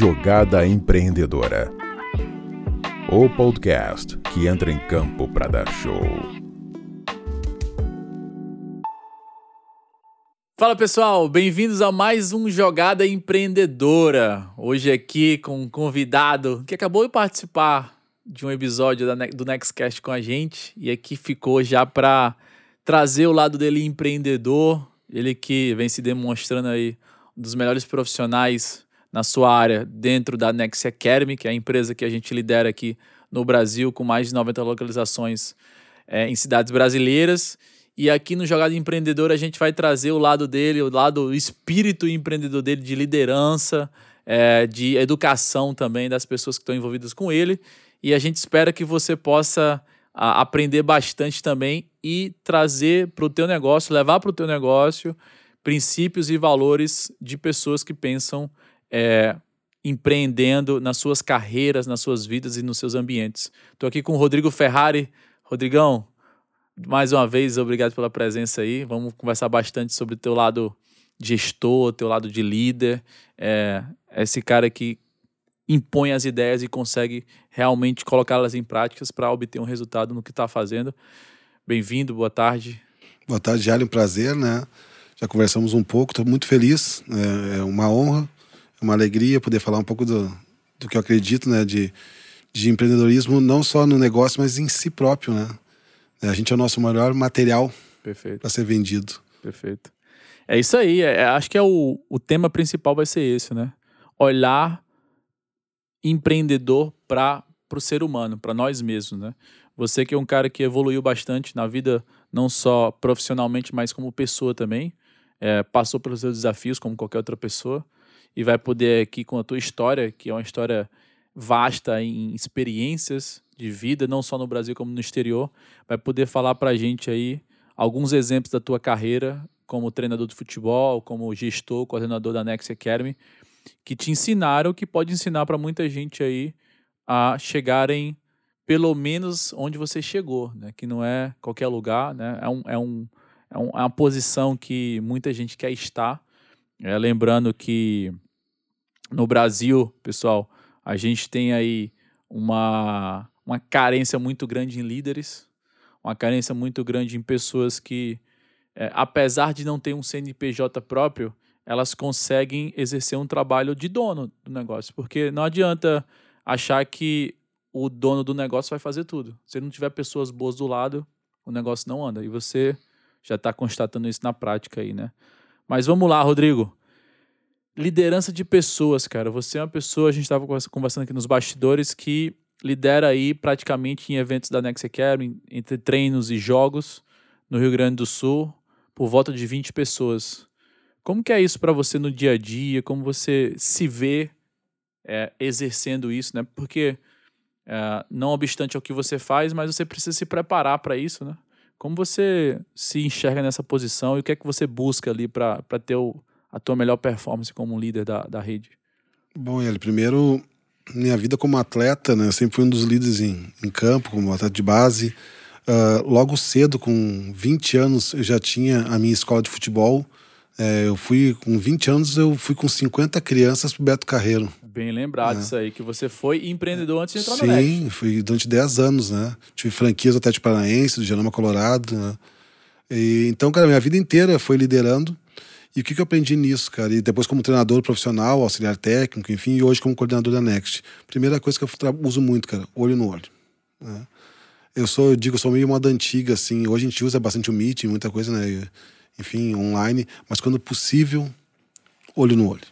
Jogada Empreendedora. O podcast que entra em campo para dar show. Fala pessoal, bem-vindos a mais um Jogada Empreendedora. Hoje aqui com um convidado que acabou de participar de um episódio do Nextcast com a gente e aqui ficou já para trazer o lado dele empreendedor, ele que vem se demonstrando aí um dos melhores profissionais na sua área dentro da Next Academy, que é a empresa que a gente lidera aqui no Brasil, com mais de 90 localizações é, em cidades brasileiras. E aqui no Jogada Empreendedor a gente vai trazer o lado dele, o lado o espírito empreendedor dele de liderança, é, de educação também das pessoas que estão envolvidas com ele. E a gente espera que você possa a, aprender bastante também e trazer para o teu negócio, levar para o teu negócio princípios e valores de pessoas que pensam é, empreendendo nas suas carreiras, nas suas vidas e nos seus ambientes. Estou aqui com o Rodrigo Ferrari. Rodrigão, mais uma vez, obrigado pela presença aí. Vamos conversar bastante sobre o teu lado gestor, teu lado de líder. É, esse cara que impõe as ideias e consegue realmente colocá-las em práticas para obter um resultado no que está fazendo. Bem-vindo, boa tarde. Boa tarde, Jali, um prazer, né? Já conversamos um pouco, estou muito feliz, é, é uma honra é uma alegria poder falar um pouco do, do que eu acredito, né? De, de empreendedorismo, não só no negócio, mas em si próprio, né? A gente é o nosso maior material para ser vendido. Perfeito. É isso aí. É, acho que é o, o tema principal vai ser esse, né? Olhar empreendedor para o ser humano, para nós mesmos, né? Você que é um cara que evoluiu bastante na vida, não só profissionalmente, mas como pessoa também. É, passou pelos seus desafios como qualquer outra pessoa e vai poder aqui com a tua história, que é uma história vasta em experiências de vida, não só no Brasil como no exterior, vai poder falar para a gente aí alguns exemplos da tua carreira como treinador de futebol, como gestor, coordenador da Next Academy, que te ensinaram, que pode ensinar para muita gente aí a chegarem pelo menos onde você chegou, né? Que não é qualquer lugar, né? É, um, é, um, é, é uma posição que muita gente quer estar. É, lembrando que no Brasil, pessoal, a gente tem aí uma, uma carência muito grande em líderes, uma carência muito grande em pessoas que, é, apesar de não ter um CNPJ próprio, elas conseguem exercer um trabalho de dono do negócio. Porque não adianta achar que o dono do negócio vai fazer tudo. Se não tiver pessoas boas do lado, o negócio não anda. E você já está constatando isso na prática aí, né? Mas vamos lá, Rodrigo liderança de pessoas, cara. Você é uma pessoa, a gente estava conversando aqui nos bastidores, que lidera aí praticamente em eventos da Next Academy, entre treinos e jogos no Rio Grande do Sul, por volta de 20 pessoas. Como que é isso para você no dia a dia? Como você se vê é, exercendo isso, né? Porque é, não obstante ao que você faz, mas você precisa se preparar para isso, né? Como você se enxerga nessa posição e o que é que você busca ali para ter o, a tua melhor performance como líder da, da rede? Bom, ele primeiro, minha vida como atleta, né? Eu sempre fui um dos líderes em, em campo, como atleta de base. Uh, logo cedo, com 20 anos, eu já tinha a minha escola de futebol. É, eu fui com 20 anos, eu fui com 50 crianças pro Beto Carreiro. Bem lembrado é. isso aí, que você foi empreendedor antes de entrar Sim, no NET. Sim, fui durante 10 anos, né? Tive franquias até de Paranaense, do Genoma Colorado, né? E, então, cara, minha vida inteira foi liderando. E o que, que eu aprendi nisso, cara? E depois como treinador profissional, auxiliar técnico, enfim, e hoje como coordenador da Next. Primeira coisa que eu uso muito, cara, olho no olho. Né? Eu sou, eu digo, eu sou meio moda antiga, assim. Hoje a gente usa bastante o Meet, muita coisa, né? Enfim, online. Mas quando possível, olho no olho.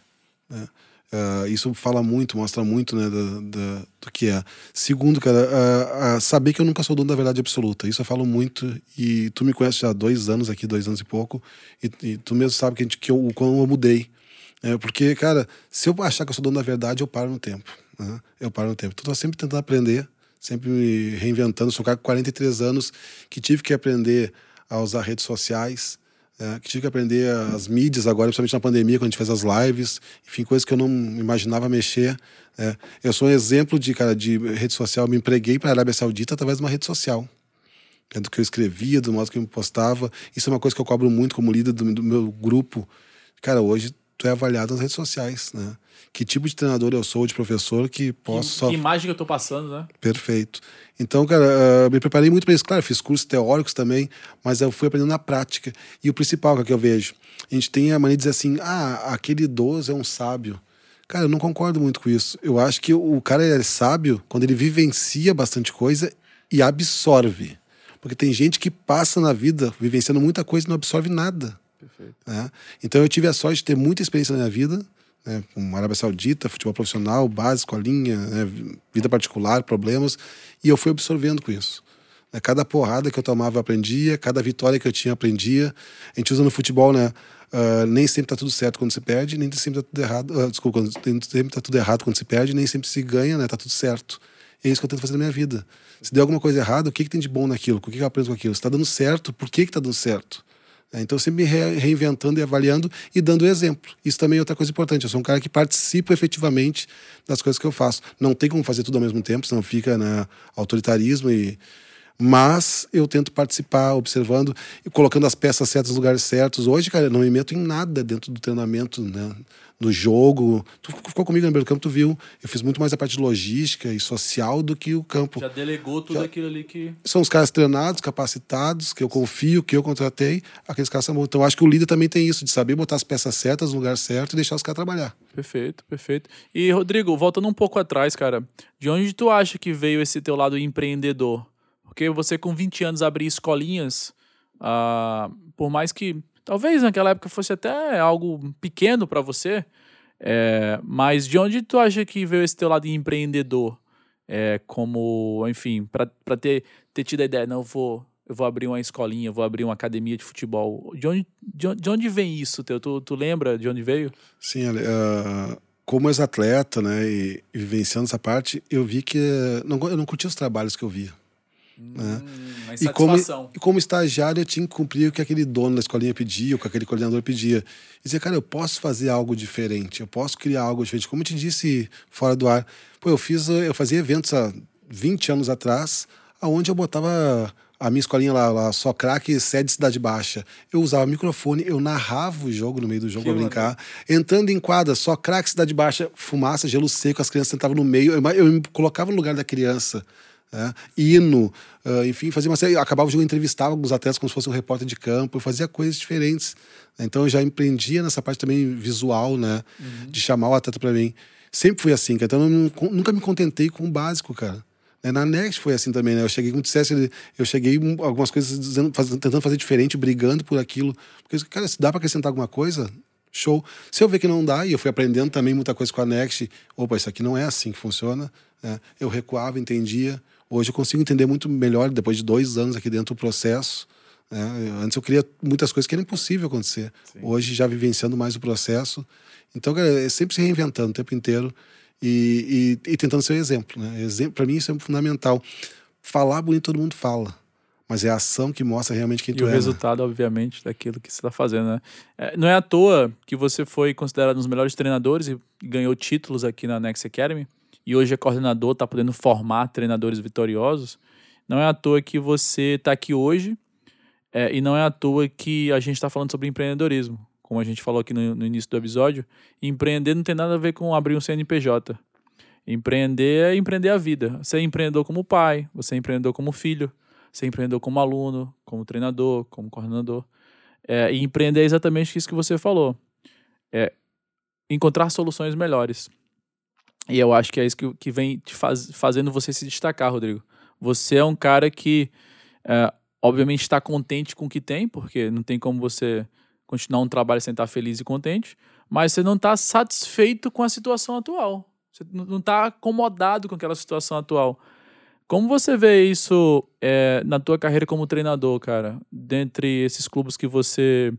Né? Uh, isso fala muito, mostra muito né, do, do, que é. Segundo, cara, uh, uh, saber que eu nunca sou dono da verdade absoluta. Isso eu falo muito e tu me conhece já há dois anos aqui, dois anos e pouco, e, e tu mesmo sabe que, a gente, que eu, o quão eu mudei. É, porque, cara, se eu achar que eu sou dono da verdade, eu paro no tempo. Né? Eu paro no tempo. Então, tô sempre tentando aprender, sempre me reinventando. Sou um cara com 43 anos que tive que aprender a usar redes sociais, é, que tive que aprender as mídias agora, principalmente na pandemia, quando a gente fez as lives, enfim, coisas que eu não imaginava mexer. É. Eu sou um exemplo de cara de rede social, me empreguei para a Arábia Saudita através de uma rede social. É do que eu escrevia, do modo que eu postava. Isso é uma coisa que eu cobro muito como líder do, do meu grupo. Cara, hoje tu é avaliado nas redes sociais, né? Que tipo de treinador eu sou, de professor, que posso que, só. que imagem que eu tô passando, né? Perfeito. Então, cara, uh, me preparei muito para isso. Claro, fiz cursos teóricos também, mas eu fui aprendendo na prática. E o principal que eu vejo, a gente tem a mania de dizer assim: ah, aquele idoso é um sábio. Cara, eu não concordo muito com isso. Eu acho que o cara é sábio quando ele vivencia bastante coisa e absorve. Porque tem gente que passa na vida vivenciando muita coisa e não absorve nada. Perfeito. Né? Então eu tive a sorte de ter muita experiência na minha vida, né? com Arábia Saudita, futebol profissional, básico, a né? vida particular, problemas, e eu fui absorvendo com isso. Né? Cada porrada que eu tomava eu aprendia, cada vitória que eu tinha aprendia. A gente usa no futebol, né? Uh, nem sempre tá tudo certo quando se perde, nem sempre tá tudo errado. Uh, desculpa, nem sempre tá tudo errado quando se perde, nem sempre se ganha, né? Tá tudo certo. É isso que eu tento fazer na minha vida. Se der alguma coisa errada, o que, que tem de bom naquilo? O que, que eu aprendo com aquilo? Se está dando certo, por que está dando certo? É, então, sempre me re reinventando e avaliando e dando exemplo. Isso também é outra coisa importante. Eu sou um cara que participa efetivamente das coisas que eu faço. Não tem como fazer tudo ao mesmo tempo, senão fica né, autoritarismo e mas eu tento participar, observando e colocando as peças certas nos lugares certos. Hoje, cara, eu não me meto em nada dentro do treinamento, né? no jogo. Tu ficou comigo no primeiro campo, tu viu. Eu fiz muito mais a parte logística e social do que o campo. Já delegou tudo Já... aquilo ali que. São os caras treinados, capacitados, que eu confio, que eu contratei, aqueles caras são Então acho que o líder também tem isso, de saber botar as peças certas no lugar certo e deixar os caras trabalhar. Perfeito, perfeito. E, Rodrigo, voltando um pouco atrás, cara, de onde tu acha que veio esse teu lado empreendedor? Porque você, com 20 anos, abrir escolinhas, uh, por mais que talvez naquela época fosse até algo pequeno para você, é, mas de onde tu acha que veio esse teu lado empreendedor? É, como, enfim, para ter, ter tido a ideia, não, eu vou, eu vou abrir uma escolinha, vou abrir uma academia de futebol. De onde, de onde, de onde vem isso, teu? Tu, tu lembra de onde veio? Sim, uh, como ex-atleta, né, e, e, vivenciando essa parte, eu vi que não, eu não curtia os trabalhos que eu via. Né? Hum, e, como, e como estagiário, eu tinha que cumprir o que aquele dono da escolinha pedia, o que aquele coordenador pedia. E dizer, cara, eu posso fazer algo diferente, eu posso criar algo diferente. Como eu te disse fora do ar, pô, eu, fiz, eu fazia eventos há 20 anos atrás, aonde eu botava a minha escolinha lá, lá só craque, sede Cidade Baixa. Eu usava microfone, eu narrava o jogo no meio do jogo para brincar. Entrando em quadra, só craque Cidade Baixa, fumaça, gelo seco, as crianças sentavam no meio. Eu, eu me colocava no lugar da criança né? hino, uh, enfim, fazia uma série. Acabava o jogo, entrevistava alguns atletas como se fosse um repórter de campo, eu fazia coisas diferentes. Então eu já empreendia nessa parte também visual, né? Uhum. De chamar o atleta para mim. Sempre fui assim, Então eu nunca me contentei com o básico, cara. Né? Na Next foi assim também, né? Eu cheguei, como dissesse, eu cheguei algumas coisas dizendo, faz, tentando fazer diferente, brigando por aquilo. Porque, cara, se dá para acrescentar alguma coisa, show. Se eu ver que não dá, e eu fui aprendendo também muita coisa com a Next, opa, isso aqui não é assim que funciona. Né? Eu recuava, entendia, Hoje eu consigo entender muito melhor, depois de dois anos aqui dentro do processo. Né? Antes eu queria muitas coisas que era impossível acontecer. Sim. Hoje, já vivenciando mais o processo. Então, cara, é sempre se reinventando o tempo inteiro e, e, e tentando ser um exemplo. Né? Exemplo, Para mim, isso é fundamental. Falar bonito todo mundo fala mas é a ação que mostra realmente quem e tu é. E o né? resultado, né? obviamente, daquilo que você está fazendo, né? É, não é à toa que você foi considerado um dos melhores treinadores e ganhou títulos aqui na Next Academy e hoje é coordenador, está podendo formar treinadores vitoriosos, não é à toa que você está aqui hoje é, e não é à toa que a gente está falando sobre empreendedorismo. Como a gente falou aqui no, no, início do episódio, empreender não tem nada a ver com abrir um CNPJ. Empreender é empreender a vida. Você é empreendedor como pai, você é empreendedor como filho, você é empreendedor como aluno, como treinador, como coordenador. É, e empreender é exatamente isso que você falou. É encontrar soluções melhores. E eu acho que é isso que, que vem te faz, fazendo você se destacar, Rodrigo. Você é um cara que, é, obviamente, está contente com o que tem, porque não tem como você continuar um trabalho sem estar feliz e contente, mas você não está satisfeito com a situação atual. Você não está acomodado com aquela situação atual. Como você vê isso é, na tua carreira como treinador, cara? Dentre esses clubes que você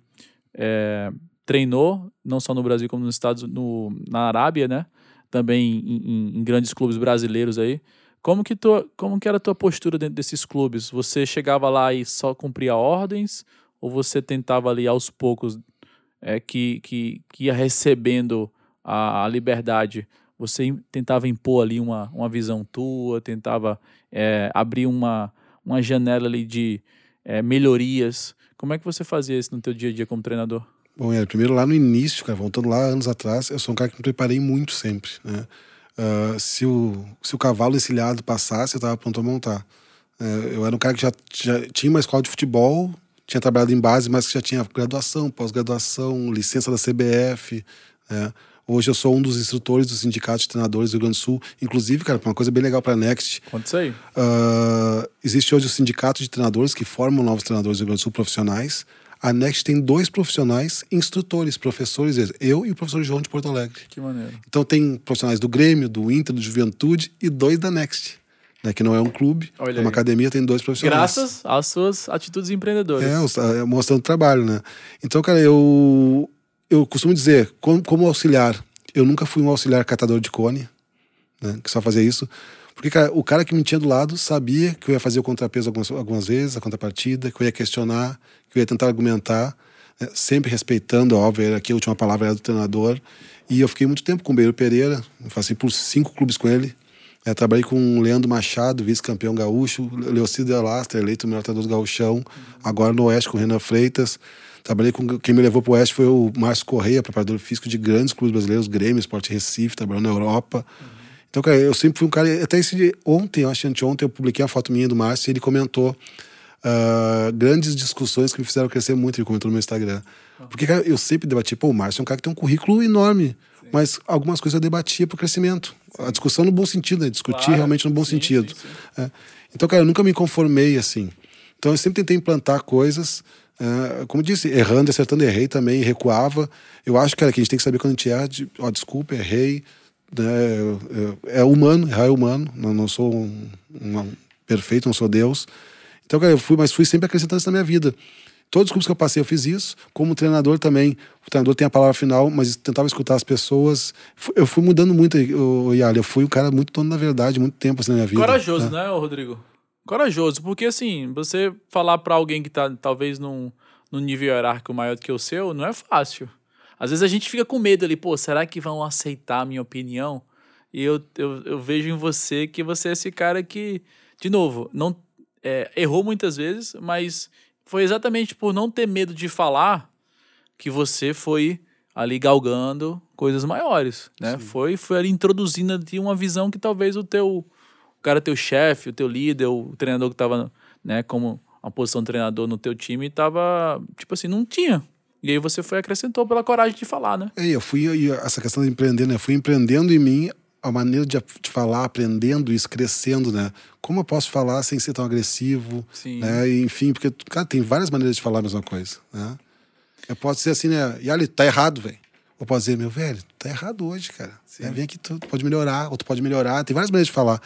é, treinou, não só no Brasil como nos Estados, no, na Arábia, né? Também em, em, grandes clubes brasileiros aí. Como que, tua, como que era a tua postura dentro desses clubes? Você chegava lá e só cumpria ordens? Ou você tentava ali aos poucos é, que, que, que ia recebendo a, a liberdade? Você tentava impor ali uma, uma visão tua, tentava é, abrir uma, uma janela ali de é, melhorias. Como é que você fazia isso no teu dia a dia como treinador? Bom, é, primeiro lá no início, cara, voltando lá anos atrás, eu sou um cara que me preparei muito sempre, né? Uh, se, o, se o cavalo encilhado passasse, eu estava pronto a montar. Uh, eu era um cara que já, já tinha uma escola de futebol, tinha trabalhado em base, mas que já tinha graduação, pós-graduação, licença da CBF. Né? Hoje eu sou um dos instrutores do Sindicato de Treinadores do Rio Grande do Sul. Inclusive, cara, uma coisa bem legal para a Next. Conta isso aí. Uh, existe hoje o Sindicato de Treinadores que formam novos treinadores do Rio Grande do Sul profissionais. A Next tem dois profissionais, instrutores, professores, eu e o professor João de Porto Alegre. Que maneiro. Então tem profissionais do Grêmio, do Inter, do Juventude e dois da Next. Né, que não é um clube, Olha é uma aí. academia, tem dois profissionais. Graças às suas atitudes empreendedoras. É, é, mostrando trabalho, né? Então, cara, eu, eu costumo dizer, como, como auxiliar, eu nunca fui um auxiliar catador de cone, né? Que só fazia isso. Porque, cara, o cara que me tinha do lado sabia que eu ia fazer o contrapeso algumas, algumas vezes, a contrapartida, que eu ia questionar, que eu ia tentar argumentar, né? sempre respeitando, óbvio, aqui a última palavra era do treinador. E eu fiquei muito tempo com o Beiro Pereira, passei por cinco clubes com ele. É, trabalhei com o Leandro Machado, vice-campeão gaúcho, Leocido Alastra, eleito o melhor treinador do gauchão, agora no Oeste com o Renan Freitas. Trabalhei com quem me levou para o Oeste foi o Márcio Correia, preparador físico de grandes clubes brasileiros, Grêmio, Sport Recife, trabalhou na Europa. Então, cara, eu sempre fui um cara. Até esse dia, ontem, eu acho que anteontem, eu publiquei a foto minha do Márcio e ele comentou ah, grandes discussões que me fizeram crescer muito. Ele comentou no meu Instagram. Porque, cara, eu sempre debati, pô, o Márcio é um cara que tem um currículo enorme, mas algumas coisas eu debatia pro crescimento. A discussão no bom sentido, né? Discutir Claro. realmente no bom Sim, sentido. sim, sim. É. Então, cara, eu nunca me conformei assim. Então, eu sempre tentei implantar coisas. é, como disse, errando, acertando, errei também, recuava. Eu acho, cara, que a gente tem que saber quando a gente erra, de, ó, desculpa, errei. Eu- é humano, errar é humano. Não, não sou um, um perfeito, não sou Deus. Então, cara, eu fui, mas fui sempre acrescentando isso na minha vida. Todos os clubes que eu passei, eu fiz isso. Como treinador também. O treinador tem a palavra final, mas tentava escutar as pessoas. Eu fui mudando muito, Yali. Eu fui um cara muito dono da verdade, muito tempo assim na minha vida. Corajoso, né? né, Rodrigo? Corajoso, porque assim, você falar pra alguém que tá talvez num, num nível hierárquico maior do que o seu, não é fácil. Às vezes a gente fica com medo ali, pô, será que vão aceitar a minha opinião? E eu, eu, eu vejo em você que você é esse cara que, de novo, não é, errou muitas vezes, mas foi exatamente por não ter medo de falar que você foi ali galgando coisas maiores, né? Foi, foi ali introduzindo ali uma visão que talvez o teu o cara teu chefe, o teu líder, o treinador que tava, né, como uma posição de treinador no teu time, tava, tipo assim, não tinha. E aí você foi acrescentou pela coragem de falar, né? É, eu fui, e essa questão de empreender, né? Eu fui empreendendo em mim a maneira de, de falar, aprendendo isso, crescendo, né? Como eu posso falar sem ser tão agressivo, Sim. né? E, enfim, porque, cara, tem várias maneiras de falar a mesma coisa, né? Eu posso ser assim, né? E ali, tá errado, velho. Ou posso dizer, meu velho, tá errado hoje, cara. É, vem aqui, tu pode melhorar, ou tu pode melhorar. Tem várias maneiras de falar.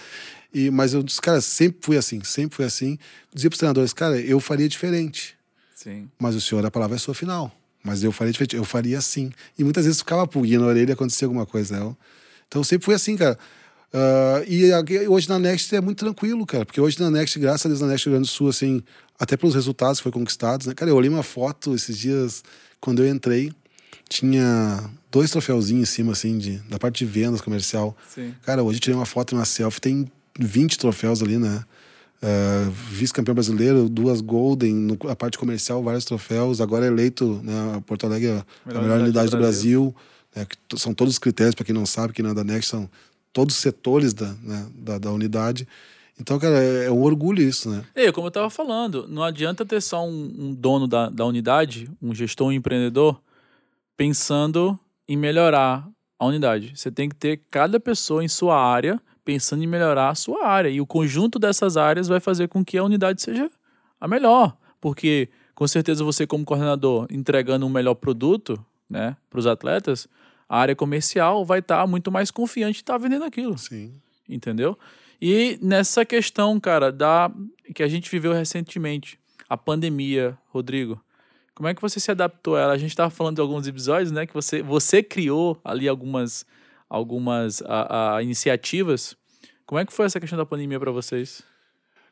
E, mas eu disse, cara, sempre fui assim, sempre fui assim. Dizia pros treinadores, cara, eu faria diferente. Sim. Mas o senhor, a palavra é sua final. Mas eu faria diferente, eu faria assim. E muitas vezes ficava pulguinha na orelha e acontecia alguma coisa. Né? Então eu sempre fui assim, cara. Ah, e hoje na Next é muito tranquilo, cara. Porque hoje na Next, graças a Deus, na Next Rio Grande do Sul, assim, até pelos resultados que foi conquistados, né? Cara, eu olhei uma foto esses dias, quando eu entrei, tinha dois troféuzinhos em cima, assim, de, da parte de vendas comercial. Sim. Cara, hoje eu tirei uma foto uma selfie, tem 20 troféus ali, né? Uh, Vice-campeão brasileiro, duas Golden, no, a parte comercial, vários troféus. Agora é eleito, né, Porto Alegre, a Melhor unidade unidade do Brasil. né, que são todos os critérios, para quem não sabe, que na da Next são todos os setores da, né, da, da unidade. Então, cara, é, é um orgulho isso, né? É, como eu tava falando, não adianta ter só um, um dono da, da unidade, um gestor, um empreendedor, pensando em melhorar a unidade. Você tem que ter cada pessoa em sua área pensando em melhorar a sua área. E o conjunto dessas áreas vai fazer com que a unidade seja a melhor. Porque, com certeza, você, como coordenador, entregando um melhor produto né, para os atletas, a área comercial vai estar muito mais confiante de estar vendendo aquilo Sim. entendeu? E nessa questão, cara, da que a gente viveu recentemente, a pandemia, Rodrigo, como é que você se adaptou a ela? A gente estava falando de alguns episódios, né, que você você criou ali algumas algumas a, a, iniciativas. Como é que foi essa questão da pandemia para vocês?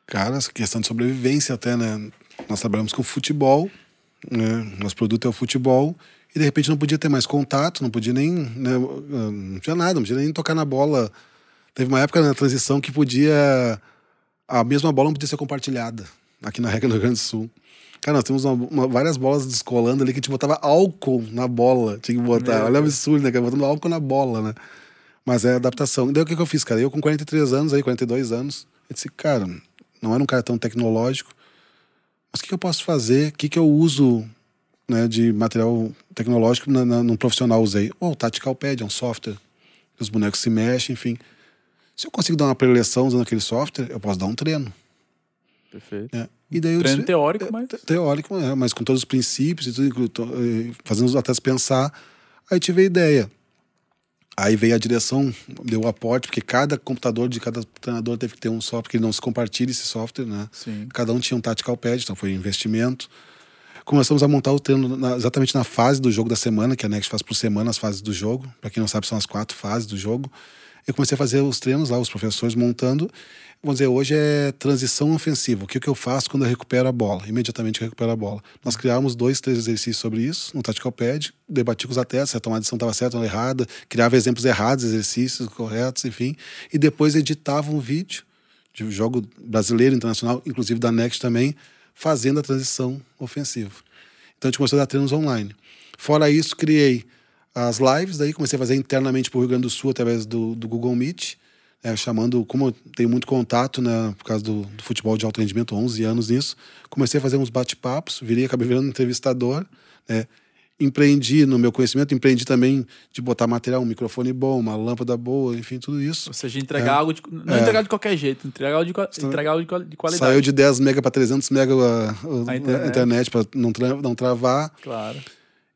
Cara, essa questão de sobrevivência até, né? Nós trabalhamos com futebol, né? Nosso produto é o futebol. E de repente não podia ter mais contato, não podia nem. Né? Não tinha nada, não podia nem tocar na bola. Teve uma época na transição que podia. A mesma bola não podia ser compartilhada aqui na regra do Rio Grande do Sul. Cara, nós temos uma, uma, várias bolas descolando ali que a gente botava álcool na bola. Tinha que botar. Meu Olha o absurdo, né? cara? Botando álcool na bola, né? Mas é adaptação. Daí o que, que eu fiz, cara? Eu com 43 anos, aí, 42 anos, eu disse, cara, não era um cara tão tecnológico. Mas o que, que eu posso fazer? O que, que eu uso né, de material tecnológico na, na, num profissional usei? Oh, o Tactical Pad, é um software. Os bonecos se mexem, enfim. Se eu consigo dar uma preleção usando aquele software, eu posso dar um treino. Perfeito. né? E daí Treino disse- teórico, é, mas. te- Teórico, né? mas com todos os princípios e tudo, fazendo os atletas pensar. Aí tive a ideia. Aí veio a direção, deu o aporte, porque cada computador de cada treinador teve que ter um software, que ele não se compartilha esse software, né? Sim. Cada um tinha um tactical pad, então foi investimento. Começamos a montar o treino na- exatamente na fase do jogo da semana, que a Next faz por semana as fases do jogo. Para quem não sabe, são as quatro fases do jogo. Eu comecei a fazer os treinos lá, os professores montando. Vamos dizer, hoje é transição ofensiva. O que, que eu faço quando eu recupero a bola? Imediatamente eu recupero a bola. Nós criávamos dois, três exercícios sobre isso no Tactical Pad, debati com os atletas se a tomada de decisão estava certa ou errada, criava exemplos errados, exercícios corretos, enfim. E depois editava um vídeo de jogo brasileiro, internacional, inclusive da Next também, fazendo a transição ofensiva. Então a gente começou a dar treinos online. Fora isso, criei as lives, daí comecei a fazer internamente para o Rio Grande do Sul através do, do Google Meet, né, chamando, como eu tenho muito contato né, por causa do, do futebol de alto rendimento, 11 anos nisso, comecei a fazer uns bate-papos, virei, acabei virando entrevistador, né, empreendi no meu conhecimento, empreendi também de botar material, um microfone bom, uma lâmpada boa, enfim, tudo isso. Ou seja, entregar É. algo de, não É. entregar de qualquer jeito, entregar algo de, entregar algo de, quali- de qualidade. Saiu de 10 mega para 300 mega a, a- A a internet. internet, para não, tra não travar. Claro.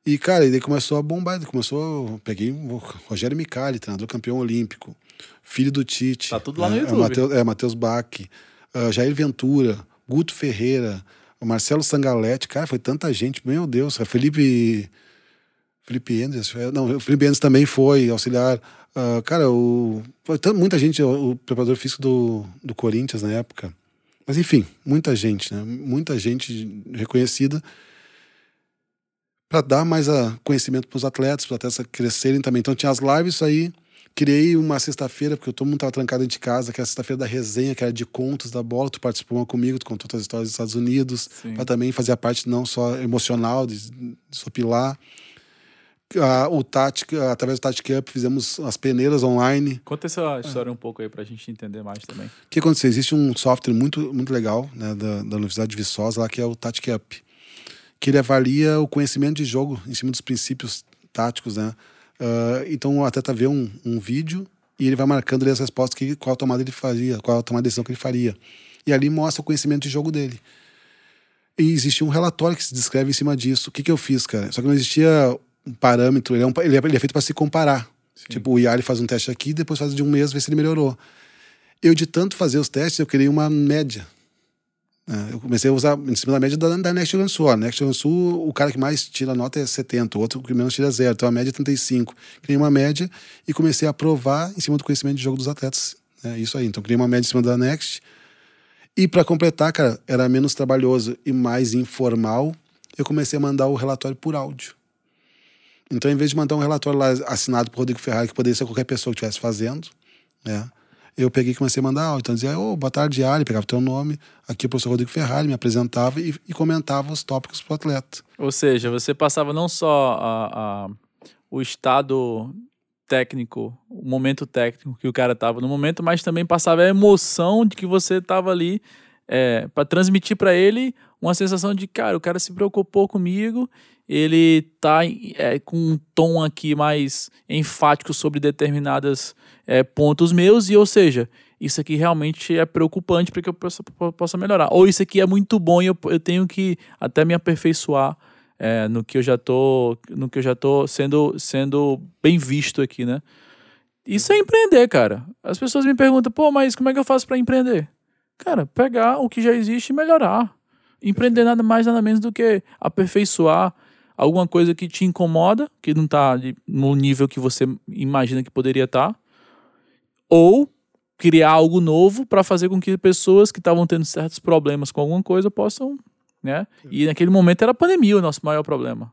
E, cara, e daí começou a bombar. Começou. Peguei o Rogério Micali, treinador campeão olímpico, filho do Tite. Tá tudo lá no é, YouTube. É, Mateus, é, Matheus Bach, ah, Jair Ventura, Guto Ferreira, Marcelo Sangaletti. Cara, foi tanta gente, meu Deus. Felipe. Felipe Endes, é, não, o Felipe Endes também foi auxiliar. Ah, cara, o, foi muita gente, o, o preparador físico do, do Corinthians na época. Mas enfim, muita gente, né? Muita gente reconhecida para dar mais a conhecimento para os atletas, para os atletas crescerem também. Então tinha as lives aí. Criei uma sexta-feira, porque todo mundo estava trancado dentro de casa, que era a sexta-feira da resenha, que era de contos da bola. Tu participou uma comigo, tu contou as histórias dos Estados Unidos, para também fazer a parte não só emocional, de, de sopilar. Ah, o Tática, através do Tactic Up, fizemos as peneiras online. Conta essa história um pouco aí pra gente entender mais também. O que aconteceu? Existe um software muito, muito legal né, da, da Universidade de Viçosa, lá, que é o Tactic Up, que ele avalia o conhecimento de jogo em cima dos princípios táticos. Né? Ah, então o atleta vê um, um vídeo e ele vai marcando ali as respostas, que, qual tomada ele faria, qual a tomada de decisão que ele faria. E ali mostra o conhecimento de jogo dele. E existe um relatório que se descreve em cima disso. O que, que eu fiz, cara? Só que não existia um parâmetro, ele é, um, ele é, ele é feito para se comparar. Tipo, o Yali faz um teste aqui, depois faz de um mês, vê se ele melhorou. Eu, de tanto fazer os testes, eu criei uma média. Né? Eu comecei a usar em cima da média da, da Next Gen Sul. Next Gen Sul, o cara que mais tira nota é 70, o outro que menos tira zero. Então a média é 35. Criei uma média e comecei a provar em cima do conhecimento de jogo dos atletas. É isso aí. Então criei uma média em cima da Next. E para completar, cara, era menos trabalhoso e mais informal. Eu comecei a mandar o relatório por áudio. Então, em vez de mandar um relatório lá assinado por Rodrigo Ferrari, que poderia ser qualquer pessoa que estivesse fazendo, né? Eu peguei e comecei a mandar áudio. Então, dizia, ô, boa tarde, Ali, pegava o teu nome, aqui o professor Rodrigo Ferrari, me apresentava e, e comentava os tópicos pro atleta. Ou seja, você passava não só a, a- o estado técnico, o momento técnico que o cara tava no momento, mas também passava a emoção de que você tava ali é, para transmitir para ele uma sensação de, cara, o cara se preocupou comigo, ele tá é, com um tom aqui mais enfático sobre determinadas é, pontos meus, e ou seja, isso aqui realmente é preocupante para que eu possa, possa melhorar. Ou isso aqui é muito bom e eu, eu tenho que até me aperfeiçoar é, no que eu já tô, no que eu já tô sendo, sendo bem visto aqui, né? Isso é empreender, cara. As pessoas me perguntam, pô, mas como é que eu faço para empreender? Cara, pegar o que já existe e melhorar. Empreender nada mais, nada menos do que aperfeiçoar alguma coisa que te incomoda, que não tá de- no nível que você imagina que poderia estar, ou criar algo novo para fazer com que pessoas que estavam tendo certos problemas com alguma coisa possam, né? E naquele momento era a pandemia o nosso maior problema.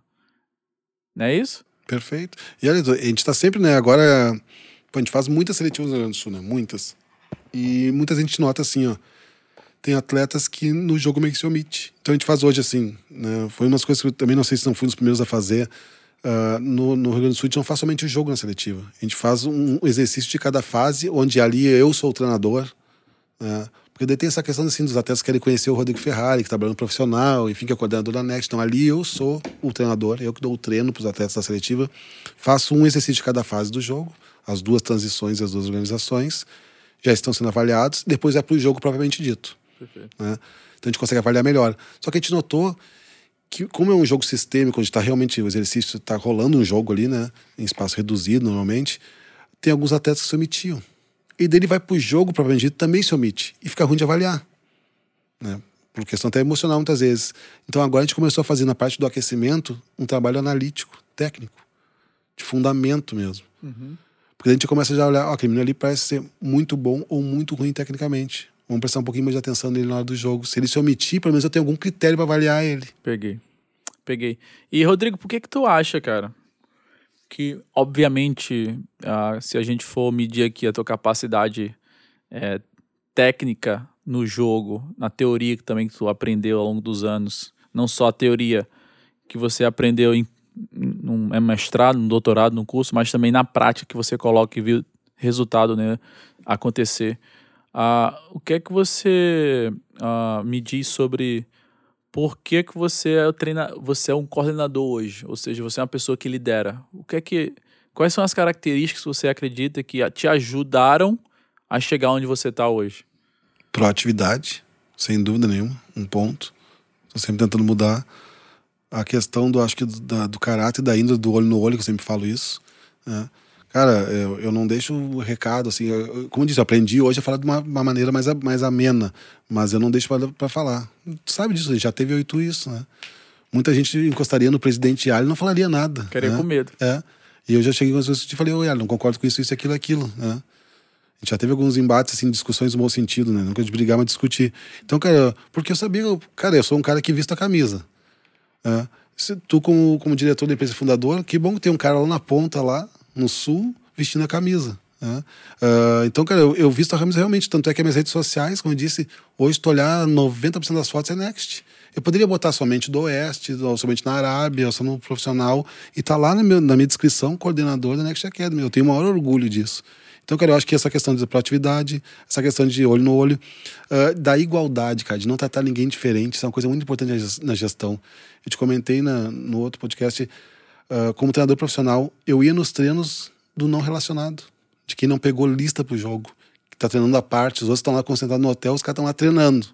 Não é isso? Perfeito. E olha, a gente tá sempre, né? Agora, a gente faz muitas seletivas no Rio Grande do Sul, né? Muitas. E muitas a gente nota assim, ó. Tem atletas que no jogo meio que se omite. Então a gente faz hoje assim, né? Foi umas coisas que eu também não sei se não fui um dos primeiros a fazer. Uh, no, no, Rio Grande do Sul a gente não faz somente o jogo na seletiva. A gente faz um exercício de cada fase, onde ali eu sou o treinador. Né? Porque daí tem essa questão assim, dos atletas que querem conhecer o Rodrigo Ferrari, que está trabalhando profissional, enfim, que é coordenador da Next. Então ali eu sou o treinador, eu que dou o treino para os atletas da seletiva. Faço um exercício de cada fase do jogo, as duas transições e as duas organizações já estão sendo avaliados, depois é para o jogo propriamente dito. Perfeito. Né? Então a gente consegue avaliar melhor. Só que a gente notou que, como é um jogo sistêmico, onde está realmente o exercício, está rolando um jogo ali, né? Em espaço reduzido normalmente, tem alguns atletas que se omitiam. E dele vai para o jogo propriamente dito, também se omite. E fica ruim de avaliar. Né? Por questão até emocional muitas vezes. Então agora a gente começou a fazer na parte do aquecimento um trabalho analítico, técnico, de fundamento mesmo. Uhum. Porque a gente começa já a olhar, ó, aquele menino ali parece ser muito bom ou muito ruim tecnicamente. Vamos prestar um pouquinho mais de atenção nele na hora do jogo. Se ele se omitir, pelo menos eu tenho algum critério para avaliar ele. Peguei. Peguei. E, Rodrigo, por que que tu acha, cara, que, obviamente, uh, se a gente for medir aqui a tua capacidade é, técnica no jogo, na teoria que também que tu aprendeu ao longo dos anos, não só a teoria que você aprendeu em num é mestrado, num doutorado, num curso, mas também na prática que você coloca e viu resultado né, acontecer. Ah, o que é que você ah, me diz sobre por que, que você é treina, você é um coordenador hoje? Ou seja, você é uma pessoa que lidera. O que é que quais são as características que você acredita que te ajudaram a chegar onde você está hoje? Proatividade, sem dúvida nenhuma, um ponto. Estou sempre tentando mudar a questão do, acho que do, da, do caráter, da índole do olho no olho, que eu sempre falo isso. Né? Cara, eu, eu não deixo o recado, assim, eu, como eu disse, eu aprendi hoje a falar de uma, uma maneira mais, mais amena, mas eu não deixo para falar. Tu sabe disso, já teve oito isso, né? Muita gente encostaria no presidente Alho e não falaria nada. Queria né? com medo. É. E eu já cheguei com as pessoas e falei, oi, não concordo com isso, isso, aquilo, aquilo, né? A gente já teve alguns embates, assim, discussões no bom sentido, né? Nunca de brigar, mas discutir. Então, cara, porque eu sabia, cara, eu sou um cara que vista a camisa. É. Se tu, como, como diretor da empresa fundadora, que bom que tem um cara lá na ponta, lá no sul, vestindo a camisa. Né? Uh, então, cara, eu, eu visto a camisa realmente. Tanto é que as minhas redes sociais, como eu disse, hoje tu olhar 90% das fotos é Next. Eu poderia botar somente do Oeste, ou somente na Arábia, ou só no profissional, e tá lá na, meu, na minha descrição, coordenador da Next Academy. Eu tenho o maior orgulho disso. Então, cara, eu acho que essa questão de proatividade, essa questão de olho no olho, uh, da igualdade, cara, de não tratar ninguém diferente, isso é uma coisa muito importante na gestão. Eu te comentei na, no outro podcast, uh, como treinador profissional, eu ia nos treinos do não relacionado, de quem não pegou lista pro jogo, que tá treinando à parte, os outros estão lá concentrados no hotel, os caras estão lá treinando.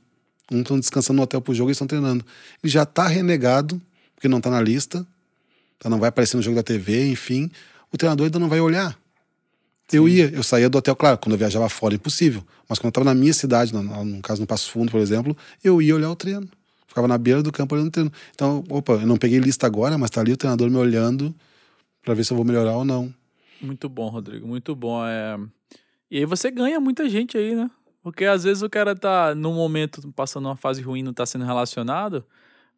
Um estão descansando no hotel pro jogo e estão treinando. Ele já tá renegado, porque não tá na lista, tá, não vai aparecer no jogo da TV, enfim. O treinador ainda não vai olhar. Eu Sim. ia, eu saía do hotel, claro, quando eu viajava fora, impossível. Mas quando eu estava na minha cidade, no, no, caso no Passo Fundo, por exemplo, eu ia olhar o treino. Ficava na beira do campo olhando o treino. Então, opa, eu não peguei lista agora, mas tá ali o treinador me olhando para ver se eu vou melhorar ou não. Muito bom, Rodrigo, muito bom. É... E aí você ganha muita gente aí, né? Porque às vezes o cara tá num momento passando uma fase ruim, não tá sendo relacionado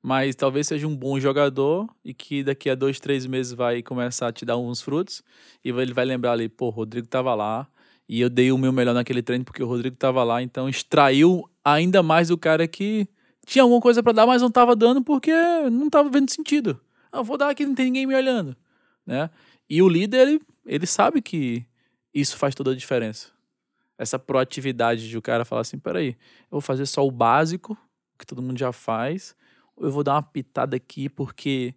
mas talvez seja um bom jogador e que daqui a dois, três meses vai começar a te dar uns frutos e ele vai lembrar ali, pô, o Rodrigo tava lá e eu dei o meu melhor naquele treino porque o Rodrigo tava lá, então extraiu ainda mais do cara que tinha alguma coisa para dar, mas não tava dando porque não tava vendo sentido. Eu vou dar aqui, não tem ninguém me olhando, né? E o líder, ele, ele sabe que isso faz toda a diferença. Essa proatividade de o cara falar assim, peraí, eu vou fazer só o básico, que todo mundo já faz, eu vou dar uma pitada aqui porque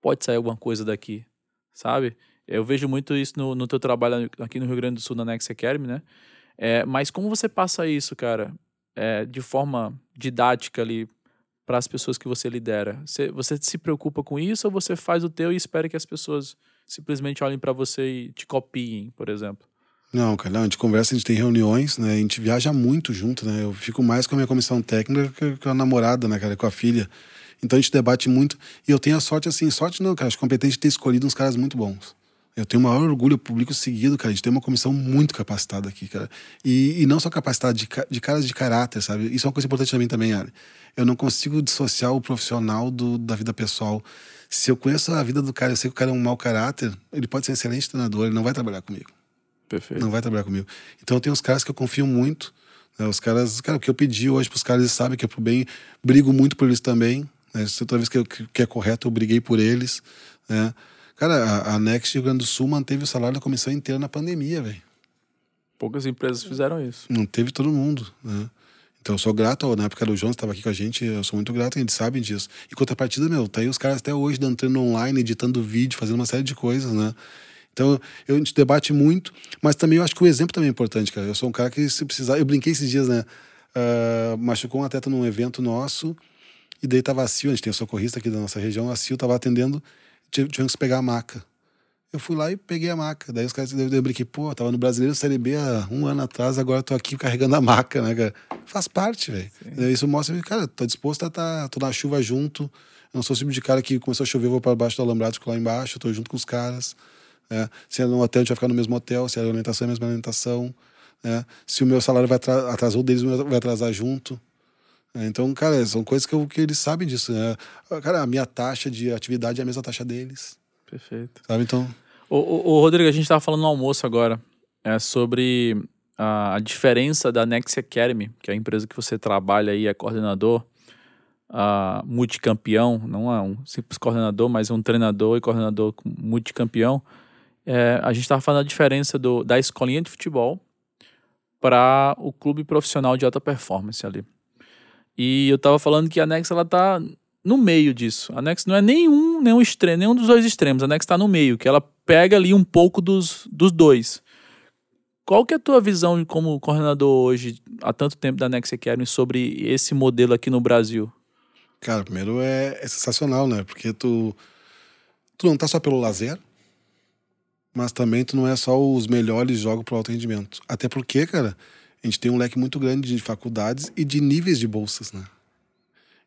pode sair alguma coisa daqui, sabe? Eu vejo muito isso no, no teu trabalho aqui no Rio Grande do Sul, na Next Academy, né? É, mas como você passa isso, cara, é, de forma didática ali para as pessoas que você lidera? Você, você se preocupa com isso ou você faz o teu e espera que as pessoas simplesmente olhem para você e te copiem, por exemplo? Não, cara, a gente conversa, a gente tem reuniões, né? A gente viaja muito junto, né? Eu fico mais com a minha comissão técnica que com a namorada, né, cara, com a filha. Então a gente debate muito. E eu tenho a sorte, assim, sorte não, cara, acho competente ter escolhido uns caras muito bons. Eu tenho o maior orgulho, eu publico seguido, cara. A gente tem uma comissão muito capacitada aqui, cara. E, e não só capacitada, de, de caras de caráter, sabe? Isso é uma coisa importante mim também, Ali. Eu não consigo dissociar o profissional do, da vida pessoal. Se eu conheço a vida do cara, eu sei que o cara é um mau caráter, ele pode ser um excelente treinador, ele não vai trabalhar comigo. Perfeito. Não vai trabalhar comigo. Então eu tenho uns caras que eu confio muito Né? Os caras, cara, o que eu pedi hoje pros caras, eles sabem que é pro bem, brigo muito por eles também. Né? Toda vez que, eu, que é correto, eu briguei por eles. Né? Cara, a, a Next Rio Grande do Sul manteve o salário da comissão inteira na pandemia, velho. Poucas empresas fizeram isso. Não teve todo mundo, né? Então eu sou grato, na época do João estava aqui com a gente, eu sou muito grato, a gente sabe disso. E contrapartida, meu, tá aí os caras até hoje dando treino online, editando vídeo, fazendo uma série de coisas, né? Então, eu, a gente debate muito, mas também eu acho que o exemplo também é importante, cara. Eu sou um cara que, se precisar. Eu brinquei esses dias, né? Uh, machucou um atleta num evento nosso, e daí tava a Sil, a gente tem um socorrista aqui da nossa região, a Sil tava atendendo, tivemos que pegar a maca. Eu fui lá e peguei a maca. Daí os caras eu brinquei, pô, tava no Brasileiro Série B há um ano atrás, agora tô aqui carregando a maca, né, cara? Faz parte, velho. Isso mostra que, cara, tô disposto a estar, tá, tô na chuva junto. Eu não sou o tipo de cara que começou a chover, vou para baixo do alambrado, fico lá embaixo, tô junto com os caras. Né? Se é no hotel, a gente vai ficar no mesmo hotel. Se é alimentação, é a mesma alimentação. Né? Se o meu salário vai atrasar, o deles vai atrasar junto. Né? Então, cara, são coisas que, eu, que eles sabem disso. Né? Cara, a minha taxa de atividade é a mesma taxa deles. Perfeito. Sabe, então... O Rodrigo, a gente estava falando no almoço agora é sobre a, a, diferença da Next Academy, que é a empresa que você trabalha aí, é coordenador, a multicampeão, não é um simples coordenador, mas um treinador e coordenador multicampeão. É, a gente estava falando da diferença do, da escolinha de futebol para o clube profissional de alta performance ali. E eu estava falando que a Next ela tá no meio disso. A Next não é nenhum, nenhum extremo, nenhum dos dois extremos. A Next está no meio, que ela pega ali um pouco dos, dos dois. Qual que é a tua visão como coordenador hoje, há tanto tempo da Next Academy, sobre esse modelo aqui no Brasil? Cara, primeiro é, é sensacional, né? Porque tu, tu não tá só pelo lazer, mas também tu não é só os melhores jogos para alto rendimento. Até porque, cara, a gente tem um leque muito grande de faculdades e de níveis de bolsas, né?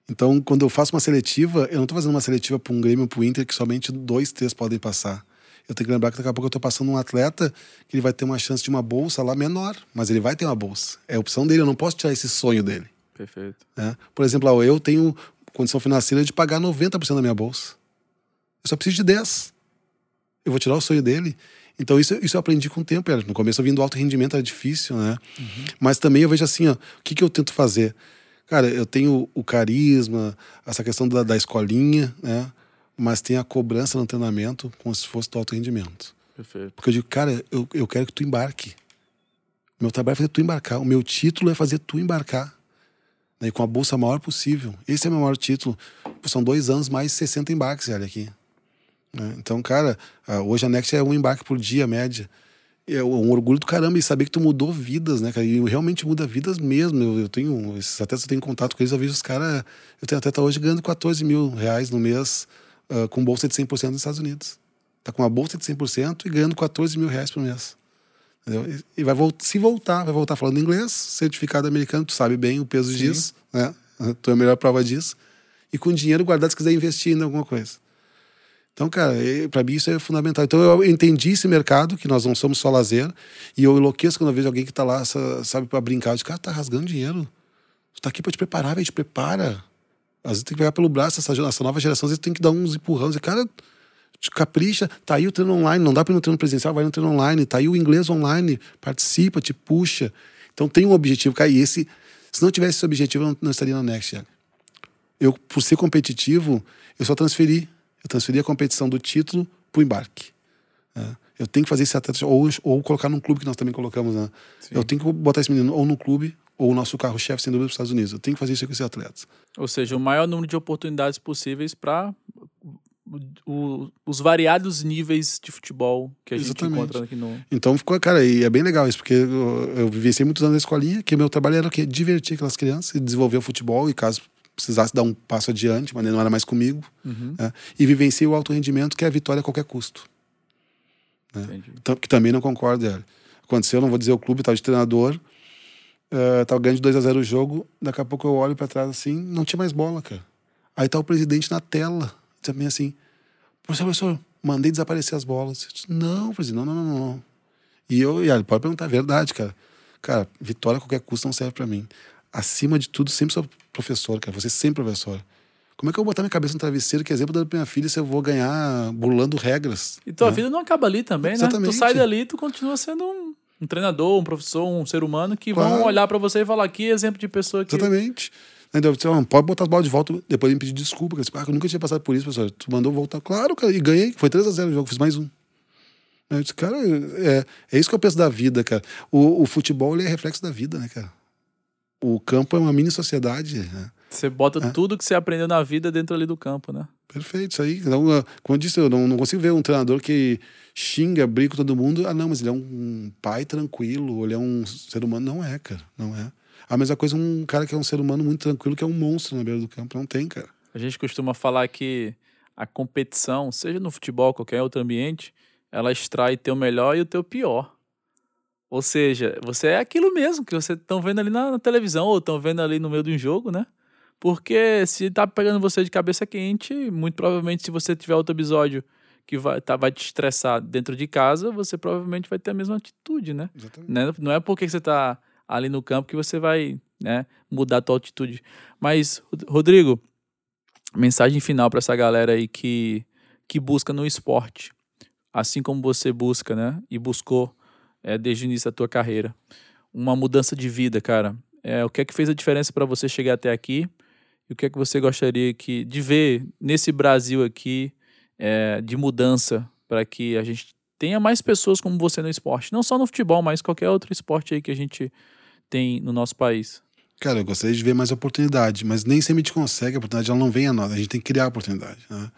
Então, quando eu faço uma seletiva, eu não estou fazendo uma seletiva para um Grêmio ou para o Inter que somente dois, três podem passar. Eu tenho que lembrar que daqui a pouco eu estou passando um atleta que ele vai ter uma chance de uma bolsa lá menor, mas ele vai ter uma bolsa. É a opção dele, eu não posso tirar esse sonho dele. Perfeito. Né? Por exemplo, eu tenho condição financeira de pagar 90% da minha bolsa. Eu só preciso de 10. Eu vou tirar o sonho dele. Então, isso, isso eu aprendi com o tempo. No começo, eu vim do alto rendimento, era difícil, né? Uhum. Mas também eu vejo assim, ó, o que, que eu tento fazer? Cara, eu tenho o carisma, essa questão da, da escolinha, né? Mas tem a cobrança no treinamento como se fosse do alto rendimento. Perfeito. Porque eu digo, cara, eu, eu quero que tu embarque. Meu trabalho é fazer tu embarcar. O meu título é fazer tu embarcar. Né? E com a bolsa maior possível. Esse é o meu maior título. São dois anos mais 60 embarques, olha aqui. Né? Então, cara, hoje a Next é um embarque por dia, média é um orgulho do caramba e saber que tu mudou vidas, né, cara? E realmente muda vidas mesmo. Eu, eu tenho, esses atletas eu tenho contato com eles, eu vejo os caras. Eu tenho atleta hoje ganhando 14 mil reais no mês uh, com bolsa de 100% nos Estados Unidos. Tá com uma bolsa de 100% e ganhando 14 mil reais por mês. Entendeu? E vai se voltar, vai voltar falando inglês, certificado americano, tu sabe bem o peso Sim. disso, né? Tu é a melhor prova disso. E com dinheiro guardado se quiser investir em alguma coisa. Então, cara, para mim isso é fundamental. Então eu entendi esse mercado, que nós não somos só lazer, e eu enlouqueço quando eu vejo alguém que tá lá, sabe, para brincar. Eu digo, cara, tá rasgando dinheiro. Tu tá aqui para te preparar, velho, te prepara. Às vezes tem que pegar pelo braço essa, essa nova geração, às vezes tem que dar uns empurrões. Cara, te capricha, tá aí o treino online, não dá para ir no treino presencial, vai no treino online, tá aí o inglês online, participa, te puxa. Então tem um objetivo, cara, e esse, se não tivesse esse objetivo, eu não, não estaria na Next, Eu, por ser competitivo, eu só transferi eu transferi a competição do título para o embarque. Né? Eu tenho que fazer esse atleta, ou, ou colocar num clube que nós também colocamos. Né? Eu tenho que botar esse menino ou no clube, ou o nosso carro-chefe, sem dúvida, para os Estados Unidos. Eu tenho que fazer isso com esse atleta. Ou seja, o maior número de oportunidades possíveis para os variados níveis de futebol que a Exatamente. gente encontra aqui no. Então ficou, cara, e é bem legal isso, porque eu, eu vivenciei muitos anos na escolinha, que meu trabalho era o quê? Divertir aquelas crianças e desenvolver o futebol, e caso precisasse dar um passo adiante, mas não era mais comigo. Uhum. Né? E vivenciei o alto rendimento, que é a vitória a qualquer custo. Né? Que também não concordo. É. Aconteceu, não vou dizer o clube, estava de treinador, uh, tava ganhando de 2 a 0 o jogo, daqui a pouco eu olho para trás assim, não tinha mais bola, cara. Aí tá o presidente na tela, também assim, professor, professor, mandei desaparecer as bolas. Disse, não, presidente, não, não, não, não. E eu, e ele pode perguntar, é verdade, cara. Cara, vitória a qualquer custo não serve para mim. Acima de tudo, sempre sou professor, cara. Você sempre professor. Como é que eu vou botar minha cabeça no travesseiro? Que exemplo da minha filha se eu vou ganhar burlando regras? E tua né? vida não acaba ali também, né? Exatamente. Tu sai dali e tu continua sendo um. um treinador, um professor, um ser humano que Claro. vão olhar pra você e falar que exemplo de pessoa que. Exatamente. Então, você, ó, pode botar as bolas de volta, depois me pedir desculpa. cara. Ah, eu nunca tinha passado por isso, pessoal. Tu mandou voltar. Claro, cara, e ganhei. Foi 3x0 o jogo, fiz mais um. Eu disse, cara, é, é isso que eu penso da vida, cara. O, o futebol ele é reflexo da vida, né, cara? O campo é uma mini sociedade. Né? Você bota É. tudo que você aprendeu na vida dentro ali do campo, né? Perfeito, isso aí. Então, ah, como eu disse, eu não, não consigo ver um treinador que xinga, briga com todo mundo. Ah, não, mas ele é um pai tranquilo, ele é um ser humano. Não é, cara, não é. A mesma coisa um cara que é um ser humano muito tranquilo, que é um monstro na beira do campo. Não tem, cara. A gente costuma falar que a competição, seja no futebol, qualquer outro ambiente, ela extrai teu melhor e o teu pior. Ou seja, você é aquilo mesmo que vocês estão vendo ali na, na televisão ou estão vendo ali no meio de um jogo, né? Porque se tá pegando você de cabeça quente, muito provavelmente se você tiver outro episódio que vai, tá, vai te estressar dentro de casa, você provavelmente vai ter a mesma atitude, né? Exatamente. né? Não é porque você tá ali no campo que você vai né, mudar a tua altitude. Mas, Rod- Rodrigo, mensagem final para essa galera aí que, que busca no esporte, assim como você busca, né? E buscou é, desde o início da tua carreira. Uma mudança de vida, cara. É, o que é que fez a diferença para você chegar até aqui? E o que é que você gostaria que, de ver nesse Brasil aqui é, de mudança para que a gente tenha mais pessoas como você no esporte? Não só no futebol, mas qualquer outro esporte aí que a gente tem no nosso país. Cara, eu gostaria de ver mais oportunidade, mas nem sempre a gente consegue, a oportunidade ela não vem a nós, a gente tem que criar a oportunidade. Né?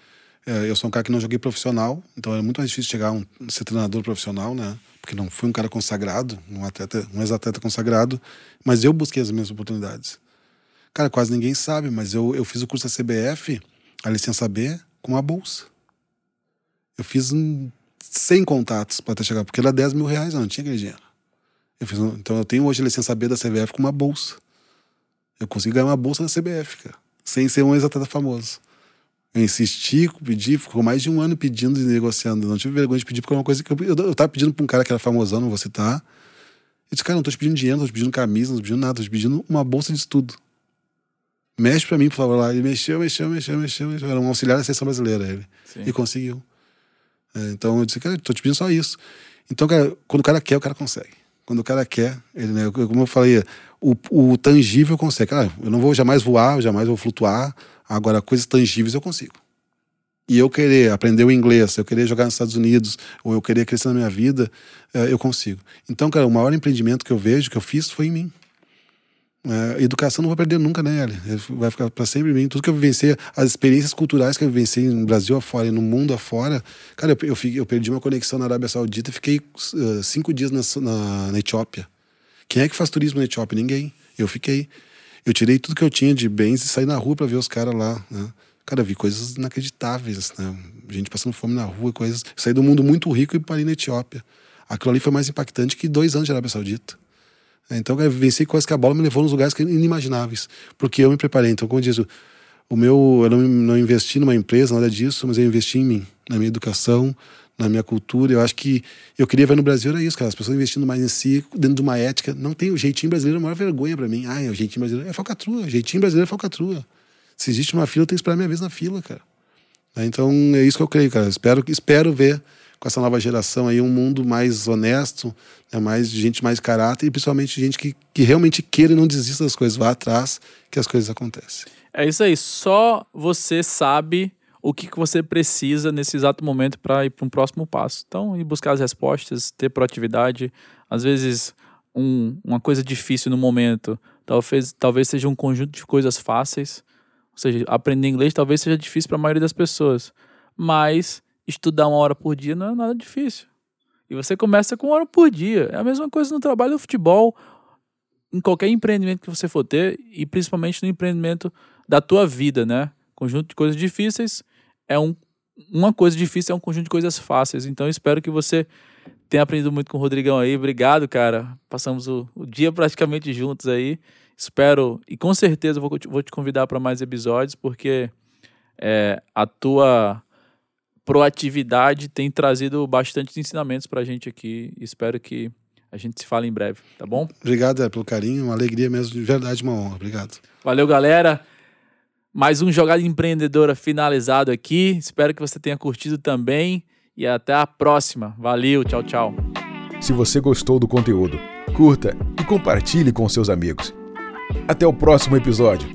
É, eu sou um cara que não joguei profissional, então é muito mais difícil chegar a um, ser treinador profissional, né? Porque não fui um cara consagrado, um atleta, um ex-atleta consagrado, mas eu busquei as minhas oportunidades. Cara, quase ninguém sabe, mas eu, eu fiz o curso da CBF, a licença B, com uma bolsa. Eu fiz um, 100 contatos para até chegar, porque era 10 mil reais, eu não tinha aquele dinheiro. Eu fiz então eu tenho hoje a licença B da CBF com uma bolsa. Eu consegui ganhar uma bolsa da CBF, cara, sem ser um ex-atleta famoso. Eu insisti, pedi, ficou mais de um ano pedindo e negociando. Não tive vergonha de pedir, porque é uma coisa que eu, eu, eu tava pedindo pra um cara que era famosão, não vou citar. Eu disse, cara, não tô te pedindo dinheiro, não tô te pedindo camisa, não tô te pedindo nada, tô te pedindo uma bolsa de estudo. Mexe pra mim, por favor, lá. Ele mexeu, mexeu, mexeu, mexeu, mexeu. Era um auxiliar da seleção brasileira, ele. Sim. E conseguiu. É, então eu disse, cara, tô te pedindo só isso. Então, cara, quando o cara quer, o cara consegue. Quando o cara quer, ele, né, como eu falei, o, o tangível consegue. Cara, eu não vou jamais voar, eu jamais vou flutuar. Agora, coisas tangíveis eu consigo. E eu querer aprender o inglês, eu querer jogar nos Estados Unidos, ou eu querer crescer na minha vida, eh, eu consigo. Então, cara, o maior empreendimento que eu vejo, que eu fiz, foi em mim. É, educação não vou perder nunca, né, Eli? Vai ficar para sempre em mim. Tudo que eu vivenciei, as experiências culturais que eu vivenciei no Brasil afora e no mundo afora. Cara, eu, eu, eu perdi uma conexão na Arábia Saudita e fiquei uh, cinco dias na, na, na Etiópia. Quem é que faz turismo na Etiópia? Ninguém. Eu fiquei. Eu tirei tudo que eu tinha de bens e saí na rua para ver os caras lá, né? Cara, vi coisas inacreditáveis, né? Gente passando fome na rua, coisas. Saí do mundo muito rico e parei na Etiópia. Aquilo ali foi mais impactante que dois anos de Arábia Saudita. Então, eu venci coisas que a bola me levou nos lugares inimagináveis. Porque eu me preparei. Então, como disse, o meu, eu não, não investi numa empresa, nada disso, mas eu investi em mim, na minha educação, na minha cultura. Eu acho que eu queria ver no Brasil era isso, cara. As pessoas investindo mais em si, dentro de uma ética. Não tem o jeitinho brasileiro, é a maior vergonha pra mim. Ah, o jeitinho brasileiro é falcatrua. O jeitinho brasileiro é falcatrua. Se existe uma fila, eu tenho que esperar minha vez na fila, cara. Então, é isso que eu creio, cara. Espero, espero ver com essa nova geração aí um mundo mais honesto, né, mais gente mais caráter e principalmente gente que, que realmente queira e não desista das coisas, vá atrás que as coisas acontecem. É isso aí. Só você sabe o que, que você precisa nesse exato momento para ir para um próximo passo. Então, ir buscar as respostas, ter proatividade. Às vezes, um- uma coisa difícil no momento talvez, talvez seja um conjunto de coisas fáceis. Ou seja, aprender inglês talvez seja difícil para a maioria das pessoas. Mas estudar uma hora por dia não é nada difícil. E você começa com uma hora por dia. É a mesma coisa no trabalho do futebol, em qualquer empreendimento que você for ter, e principalmente no empreendimento da tua vida, né? Conjunto de coisas difíceis é um, uma coisa difícil é um conjunto de coisas fáceis. Então espero que você tenha aprendido muito com o Rodrigão aí. Obrigado, cara. Passamos o, o dia praticamente juntos aí. Espero e com certeza vou, te- vou te convidar para mais episódios porque é, a tua proatividade tem trazido bastante ensinamentos pra gente aqui. Espero que a gente se fale em breve, tá bom? Obrigado é, pelo carinho, uma alegria mesmo, de verdade, uma honra. Obrigado. Valeu, galera. Mais um Jogada Empreendedora finalizado aqui. Espero que você tenha curtido também. E até a próxima. Valeu, tchau, tchau. Se você gostou do conteúdo, curta e compartilhe com seus amigos. Até o próximo episódio.